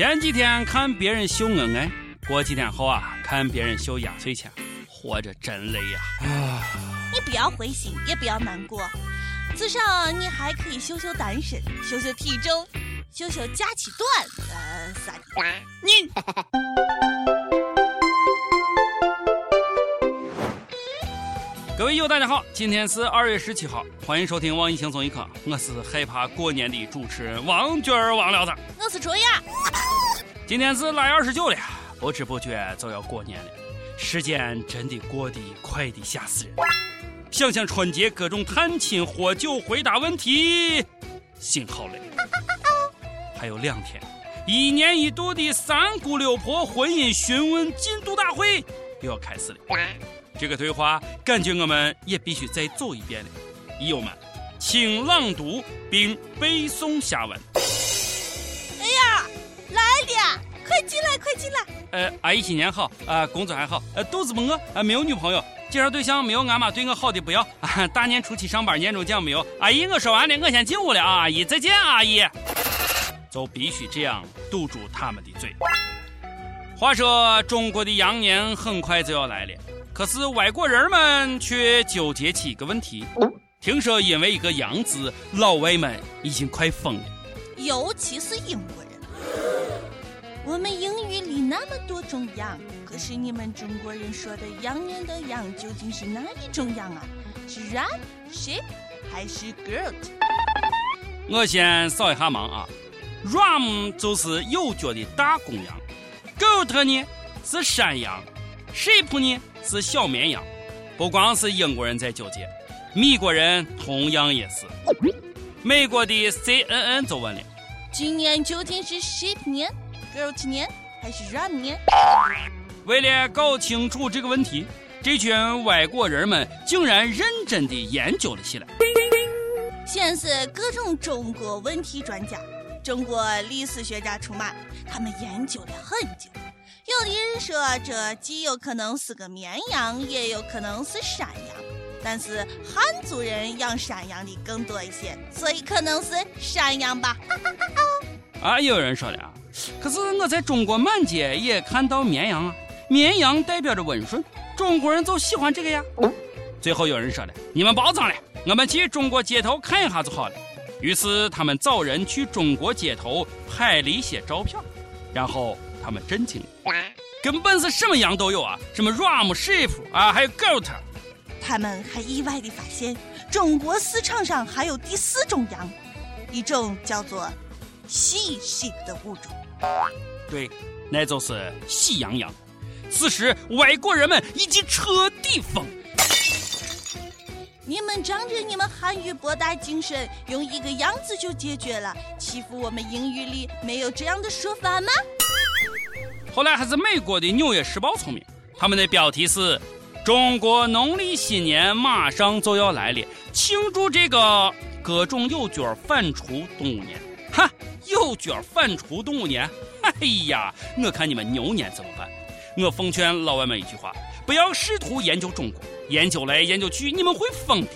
前几天看别人秀恩爱，过几天后啊，看别人秀压岁钱，活着真累呀！啊，你不要灰心，也不要难过，至少你还可以秀秀单身，秀秀体重，秀秀假期短，呃，啥的。你。各位友，大家好，今天是二月十七号，欢迎收听网易轻松一刻，我是害怕过年的主持人王娟儿王聊子，我是卓雅。今天是腊月二十九了，不知不觉就要过年了，时间真的过得快的吓死人。想想春节各种探亲、喝酒、回答问题，心好累。还有两天，一年一度的三姑六婆婚姻询问进度大会又要开始了。这个对话感觉我们也必须再走一遍了，友们，请朗读并背诵下文。哎呀，来了，快进来，快进来。呃，阿姨新年好，啊，工作还好，呃，肚子不饿，啊，没有女朋友，介绍对象没有，俺妈对我好的不要，啊，大年初七上班年终奖没有。阿姨，我说完了，我先进屋了啊，阿姨再见，阿姨。就必须这样堵住他们的嘴。话说，中国的羊年很快就要来了。可是外国人们却纠结起一个问题，听说因为一个“羊”字，老外们已经快疯了。尤其是英国人，我们英语里那么多种“羊”，可是你们中国人说的“羊年的“羊”究竟是哪一种“羊”啊？是 ram、sheep 还是 goat？我先扫一下盲啊，ram 就是有角的大公羊，goat 呢是山羊，sheep 呢？是小绵羊，不光是英国人在纠结，美国人同样也是。美国的 CNN 就问了：今年究竟是 sheep 年、还是 ram 年？为了搞清楚这个问题，这群外国人们竟然认真地研究了起来。先是各种中国问题专家、中国历史学家出马，他们研究了很久。有的人说，这既有可能是个绵羊，也有可能是山羊，但是汉族人养山羊的更多一些，所以可能是山羊吧。啊，有人说了啊，可是我在中国满街也看到绵羊啊，绵羊代表着温顺，中国人就喜欢这个呀。最后有人说了，你们包装了，我们去中国街头看一下就好了。于是他们找人去中国街头拍了一些照片，然后。他们震惊了，根本是什么羊都有啊，什么 ram、sheep 啊，还有 goat。他们还意外地发现，中国市场上还有第四种羊，一种叫做喜 sheep 的物种。对，那就是喜羊羊。此时，外国人们已经彻底疯。你们仗着你们汉语博大精深，用一个“样”子就解决了，欺负我们英语里没有这样的说法吗？后来还是美国的《纽约时报》聪明，他们的标题是“中国农历新年马上就要来了，庆祝这个各种有角反刍动物年”。哈，有角反刍动物年，哎呀，我看你们牛年怎么办？我奉劝老外们一句话：不要试图研究中国，研究来研究去，你们会疯的。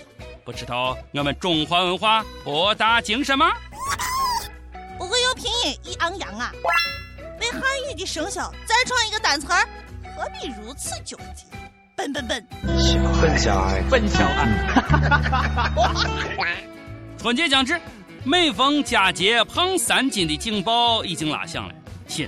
不知道我们中华文化博大精深吗？不会有拼音一昂扬啊！为汉语的生肖再创一个单词儿，何必如此纠结？笨笨笨！笨小孩，笨小孩！春节将至，每逢佳节胖三斤的警报已经拉响了。亲，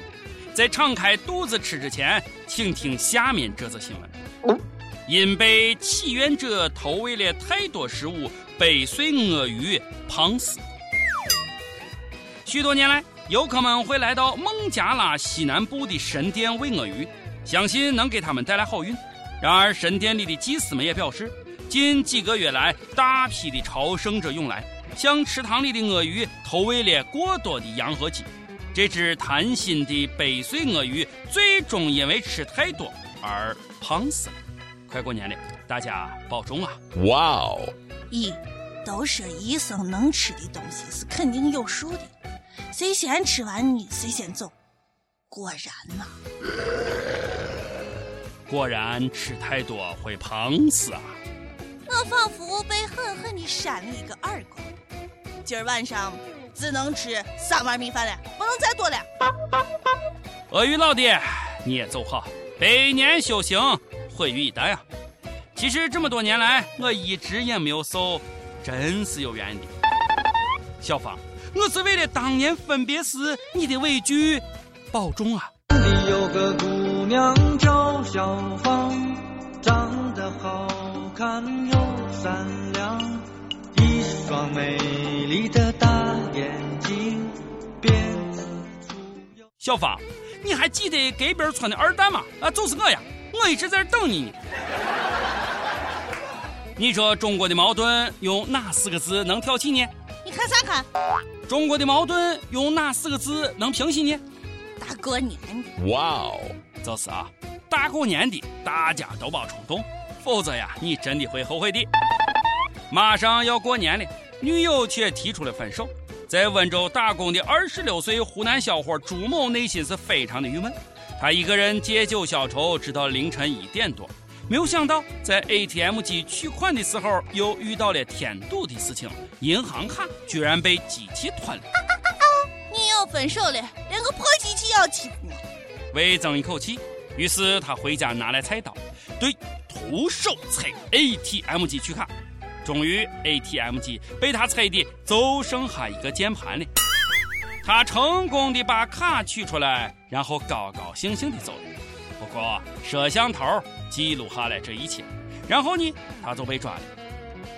在敞开肚子吃之前，请听下面这则新闻：因被祈愿者投喂了太多食物，被碎鳄鱼胖死。许多年来。游客们会来到孟加拉西南部的神殿喂鳄鱼，相信能给他们带来好运。然而，神殿里的祭司们也表示，近几个月来，大批的朝圣者涌来，向池塘里的鳄鱼投喂了过多的羊和鸡。这只贪心的背碎鳄鱼最终因为吃太多而胖死了。快过年了，大家保重啊！哇哦！咦，都说医生能吃的东西是肯定有数的。谁先吃完你，谁先走。果然呐，果然吃太多会胖死啊！我仿佛被狠狠地扇了一个。今儿晚上只能吃三碗米饭了，不能再多了。鳄鱼老弟，你也走好，百年修行，毁于一旦呀！其实这么多年来，我一直也没有瘦，真是有缘的。小芳，我是为了当年分别时你的委屈，保重啊！里有个姑娘叫小芳，长得好看又善良，一双美丽的大眼睛。小芳，你还记得隔壁村的二蛋吗？啊，就是我呀，我一直在这等你呢。你说中国的矛盾用哪四个字能挑起呢？你看啥看？中国的矛盾用哪四个字能平息呢？大过年的，哇哦，就是啊，大过年的，大家都别冲动，否则呀，你真的会后悔的。马上要过年了，女友却提出了分手。在温州打工的二十六岁湖南小伙朱某内心是非常的郁闷，他一个人借酒消愁，直到凌晨一点多。没有想到，在 ATM 机取款的时候，又遇到了添堵的事情，银行卡居然被机器吞了。你要分手了，连个破机器也要欺负我。为争一口气，于是他回家拿来菜刀，对，徒手拆 ATM 机取卡。终于，ATM 机被他踩的就剩下一个键盘了。他成功的把卡取出来，然后高高兴兴的走了。不过，摄像头记录下来这一切，然后呢，他就被抓了。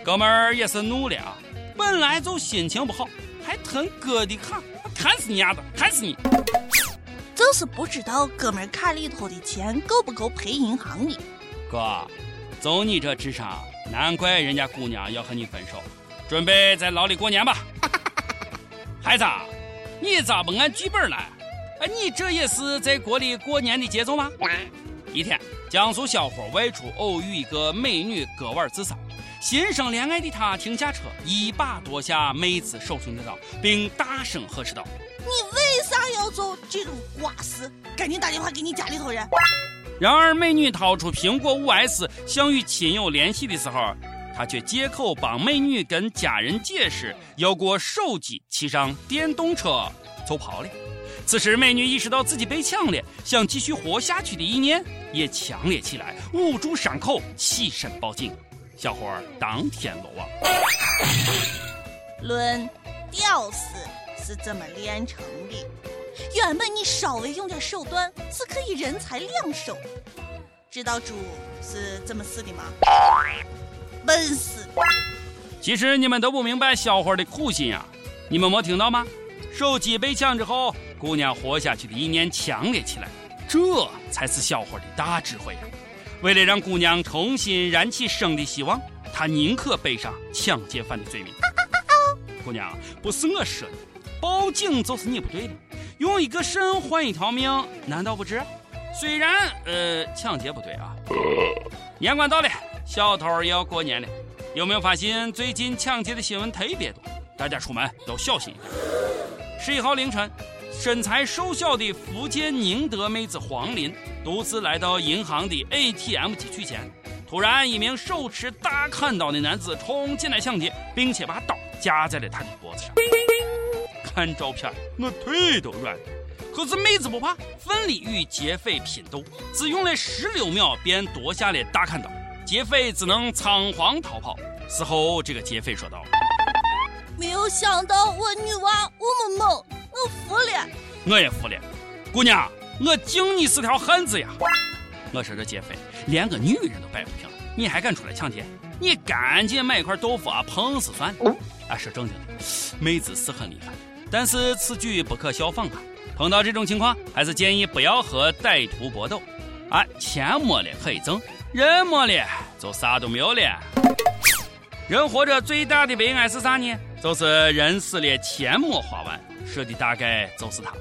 哥们儿也是怒了啊！本来就心情不好，还吞哥的卡，砍死你丫的，砍死你！就是不知道哥们儿卡里头的钱够不够赔银行的。哥，就你这智商，难怪人家姑娘要和你分手。准备在牢里过年吧，孩子，你咋不按剧本来？哎，你这也是在国里过年的节奏吗？一天，江苏小伙外出偶遇一个美女割腕自杀，心生怜爱的他停下车，一把夺下妹子手中的刀，并大声呵斥道：“你为啥要做这种瓜事？赶紧打电话给你家里头人！”然而，美女掏出苹果五 S 想与亲友联系的时候，他却借口帮美女跟家人解释要过手机，骑上电动车就跑了。此时，美女意识到自己被抢了，想继续活下去的意念也强烈起来，捂住伤口，起身报警。小伙儿当天落网。论屌丝是怎么炼成的？原本你稍微用点手段是可以人财两收。知道猪是怎么死的吗？笨死。其实你们都不明白小伙的苦心呀！你们没听到吗？手机被抢之后。姑娘活下去的意念强烈起来，这才是小伙的大智慧呀！为了让姑娘重新燃起生的希望，他宁可背上抢劫犯的罪名。姑娘，不是我说的，报警就是你不对的。用一个肾换一条命，难道不值？虽然呃，抢劫不对啊。年关到了，小偷也要过年了。有没有发现最近抢劫的新闻特别多？大家出门都小心一点。十一号凌晨。身材瘦小的福建宁德妹子黄林独自来到银行的 ATM 机取钱，突然，一名手持大砍刀的男子冲进来抢劫，并且把刀架在了他的脖子上。看照片，我腿都软了。可是妹子不怕，奋力与劫匪拼斗，只用了十六秒便夺下了大砍刀，劫匪只能仓皇逃跑。事后，这个劫匪说道：“没有想到我女娃我们猛。”我服了，我也服了，姑娘，我敬你是条汉子呀！我说这劫匪连个女人都摆不平，你还敢出来抢劫？你赶紧买块豆腐啊，碰死算了！啊，说正经的，妹子是很厉害，但是此举不可效仿啊！碰到这种情况，还是建议不要和歹徒搏斗。啊，钱没了可以挣，人没了就啥都没有了。人活着最大的悲哀是啥呢？就是人死了，钱没花完。说的大概就是他。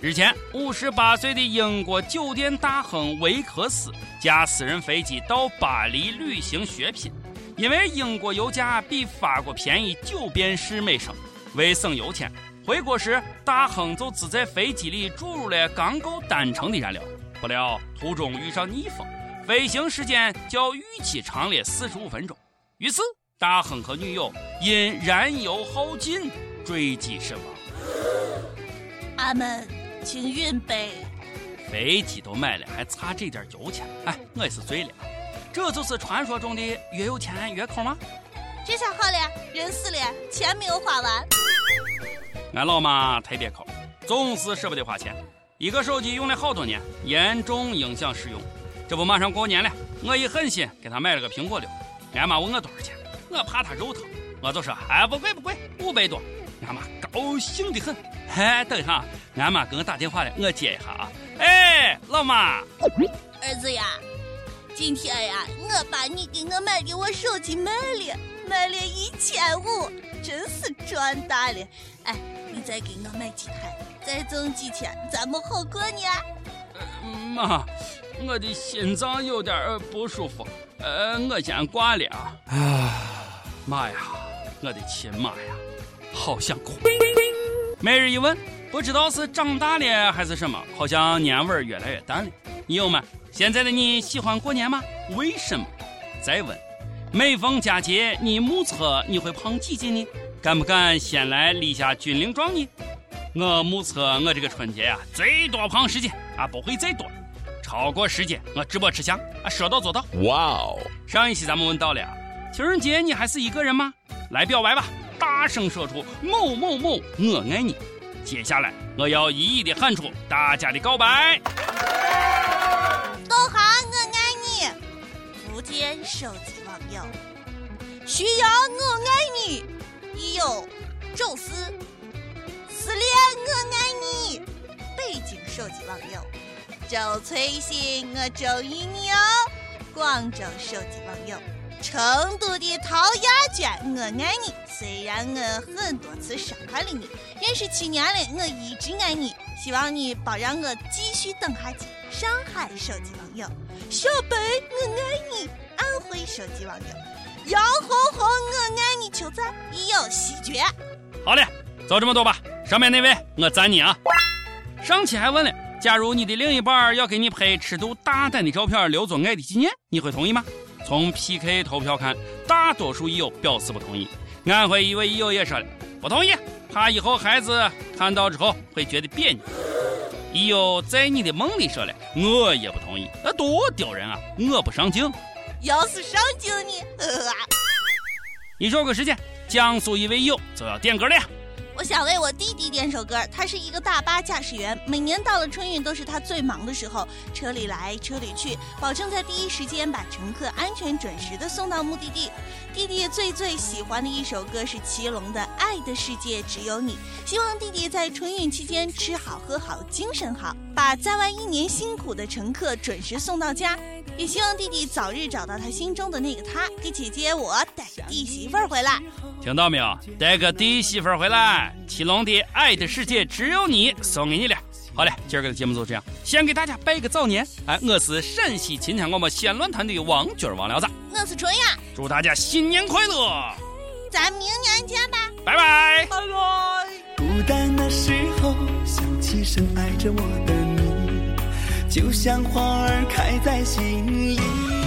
日前，五十八岁的英国酒店大亨维克斯驾私人飞机到巴黎旅行血拼，因为英国油价比法国便宜九便士每升。为省油钱，回国时大亨就只在飞机里注入了刚够单程的燃料。不料途中遇上逆风，飞行时间较预期长了四十五分钟。于是大亨和女友因燃油耗尽坠机身亡。俺们请运呗。飞机都买了，还差这点油钱，哎，我也是醉了。这就是传说中的越有钱越抠吗？这下好了，人死了，钱没有花完。俺老妈特别抠，总是舍不得花钱。一个手机用了好多年，严重影响使用。这不马上过年了，我一狠心给她买了个苹果六。俺妈问我多少钱，我怕她肉疼，我就说哎不贵不贵，五百多。俺妈高兴的很。哎，等一下，俺妈给我打电话了，我接一下啊。哎，老妈，儿子呀，今天呀，我把你给我买给我手机卖了，卖了一千五，真是赚大了。哎，你再给我买几台，再挣几千，咱们好过年。妈，我的心脏有点不舒服，呃，我先挂了啊。啊，妈呀，我的亲妈呀，好想哭。每日一问，不知道是长大了还是什么，好像年味儿越来越淡了。你有吗，现在的你喜欢过年吗？为什么？再问，每逢佳节，你目测你会胖几斤呢？敢不敢先来立下军令状呢？我目测我这个春节呀，最多胖十斤啊，不会再多。超过十斤，我直播吃香啊，说到做到。哇哦！上一期咱们问到了，情人节你还是一个人吗？来表白吧！大声说出某某某，我爱你。接下来我要一一的喊出大家的告白。福建手机网友，徐阳，我爱你。一有宙斯，思恋，我爱你。背景手机网友，周翠新，我周意你哦。广州手机网友。成都的陶亚娟，我爱你。虽然我很多次伤害了你，认识七年了，我一直爱你。希望你别让我继续等下去。上海手机网友小白，我爱你。安徽手机网友杨红红，我爱你。求赞，已有喜鹊。好嘞，就这么多吧。上面那位，我赞你啊。上期还问了，假如你的另一半要给你拍尺度大胆的照片，留作爱的纪念，你会同意吗？从 PK 投票看，大多数益友表示不同意。安徽一位益友也说了不同意，怕以后孩子看到之后会觉得别扭。益友在你的梦里说了，我也不同意，那多丢人啊！我不上镜，要是上镜呢？一首歌时间，江苏一位友就要点歌了。我想为我弟弟点首歌，他是一个大巴驾驶员，每年到了春运都是他最忙的时候，车里来车里去，保证在第一时间把乘客安全准时的送到目的地。弟弟最最喜欢的一首歌是祁隆的《爱的世界只有你》，希望弟弟在春运期间吃好喝好，精神好，把在外一年辛苦的乘客准时送到家。也希望弟弟早日找到他心中的那个他，给姐姐我带弟媳妇儿回来。听到没有？带个弟媳妇儿回来。祁隆的《爱的世界只有你》送给你了。好嘞，今儿个的节目就这样，先给大家拜个早年。哎，我是陕西秦腔广播西安论坛的王军王聊子，我是春雅，祝大家新年快乐，咱明年见吧，拜拜，拜拜。孤单的时候想起深爱着我的你。就像花儿开在心里。